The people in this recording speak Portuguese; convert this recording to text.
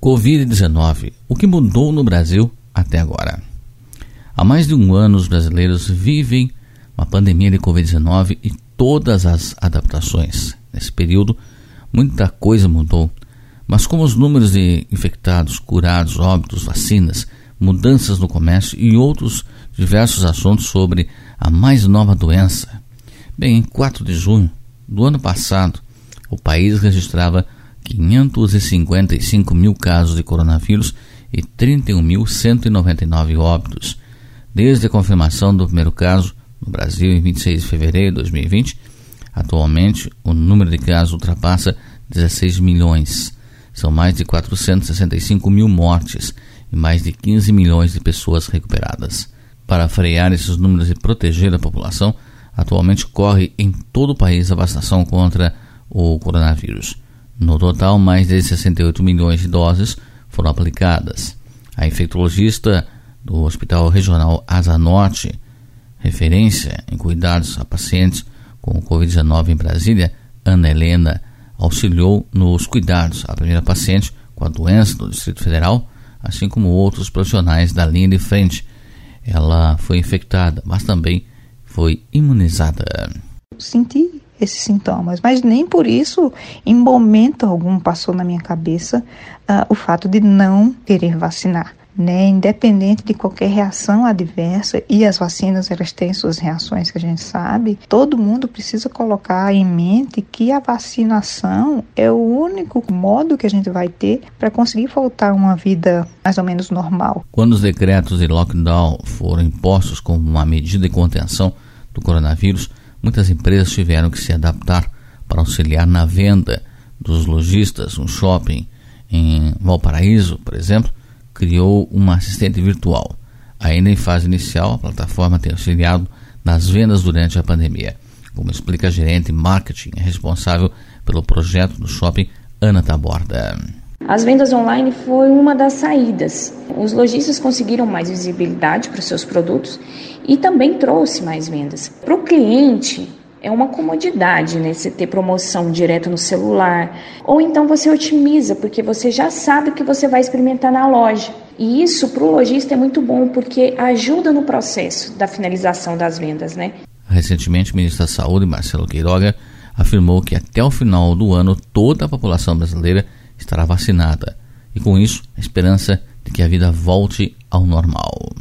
Covid-19. O que mudou no Brasil até agora? Há mais de um ano, os brasileiros vivem uma pandemia de Covid-19 e todas as adaptações. Nesse período, muita coisa mudou. Mas como os números de infectados, curados, óbitos, vacinas, mudanças no comércio e outros diversos assuntos sobre a mais nova doença. Bem, em 4 de junho do ano passado, o país registrava 555 mil casos de coronavírus e 31.199 óbitos. Desde a confirmação do primeiro caso no Brasil em 26 de fevereiro de 2020, atualmente o número de casos ultrapassa 16 milhões. São mais de 465 mil mortes e mais de 15 milhões de pessoas recuperadas. Para frear esses números e proteger a população, atualmente corre em todo o país a vacinação contra o coronavírus. No total, mais de 68 milhões de doses foram aplicadas. A infectologista do Hospital Regional Asa Norte, referência em cuidados a pacientes com Covid-19 em Brasília, Ana Helena, auxiliou nos cuidados à primeira paciente com a doença do Distrito Federal, assim como outros profissionais da linha de frente. Ela foi infectada, mas também foi imunizada. Senti esses sintomas, mas nem por isso, em momento algum, passou na minha cabeça uh, o fato de não querer vacinar. Né, independente de qualquer reação adversa, e as vacinas elas têm suas reações que a gente sabe, todo mundo precisa colocar em mente que a vacinação é o único modo que a gente vai ter para conseguir voltar a uma vida mais ou menos normal. Quando os decretos de lockdown foram impostos como uma medida de contenção do coronavírus, muitas empresas tiveram que se adaptar para auxiliar na venda dos lojistas. Um shopping em Valparaíso, por exemplo, criou uma assistente virtual. Ainda em fase inicial, a plataforma tem auxiliado nas vendas durante a pandemia, como explica a gerente marketing responsável pelo projeto do shopping, Ana Taborda. As vendas online foi uma das saídas. Os lojistas conseguiram mais visibilidade para os seus produtos e também trouxe mais vendas. Para o cliente, é uma comodidade, né? Você ter promoção direto no celular. Ou então você otimiza, porque você já sabe o que você vai experimentar na loja. E isso para o lojista é muito bom, porque ajuda no processo da finalização das vendas, né? Recentemente, o ministro da Saúde, Marcelo Queiroga, afirmou que até o final do ano toda a população brasileira estará vacinada. E com isso, a esperança de que a vida volte ao normal.